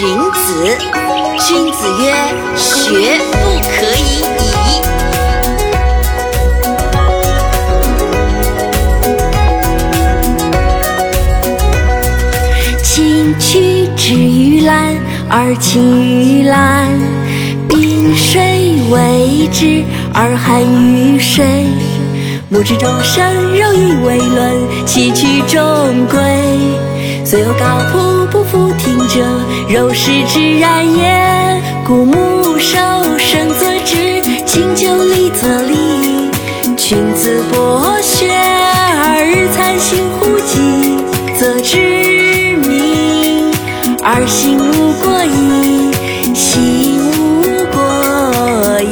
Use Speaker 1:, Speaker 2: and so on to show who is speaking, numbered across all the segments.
Speaker 1: 荀子》。君子曰：“学不可以已。”
Speaker 2: 青曲之于蓝而青于蓝，冰水为之而寒于水。木之中生，柔以为伦，其曲中规。虽有高仆不服，柔食之然也。故木受生则直，经久立则立。君子博学而日参行乎己，则知明而行无过矣，行无过矣。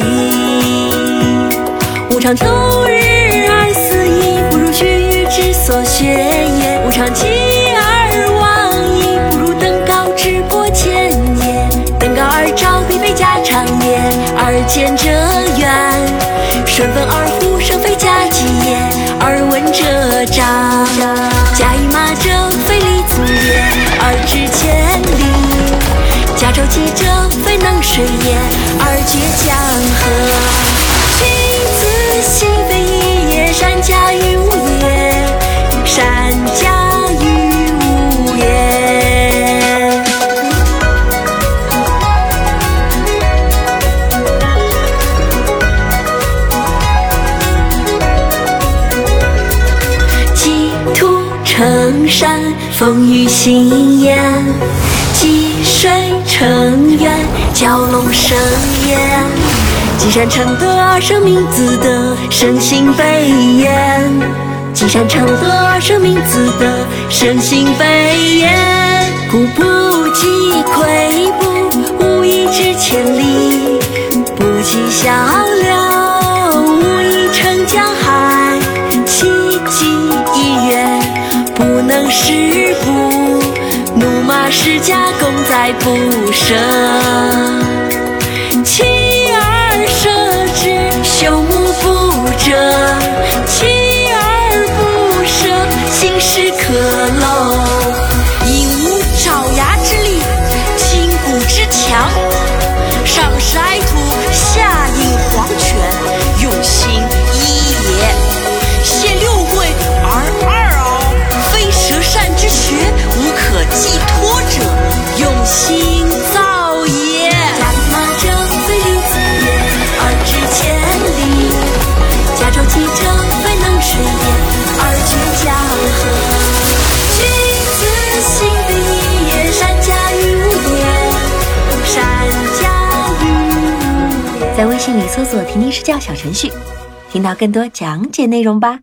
Speaker 2: 吾尝秋日而思矣，不如去予之所学也；吾尝必非家常也；而见者远，顺风而呼声非家己也。而闻者彰，驾驭马者非利足也，而知千里；驾舟楫者非能水也，而绝江山，风雨心焉；积水成渊，蛟龙生焉。积善成德而生民自得，生心悲焉；积善成德而生民自得，生心悲焉。故不积跬步，无以至千里；不积小怒马世家，功在不胜。
Speaker 3: 在微信里搜索“婷婷师教”小程序，听到更多讲解内容吧。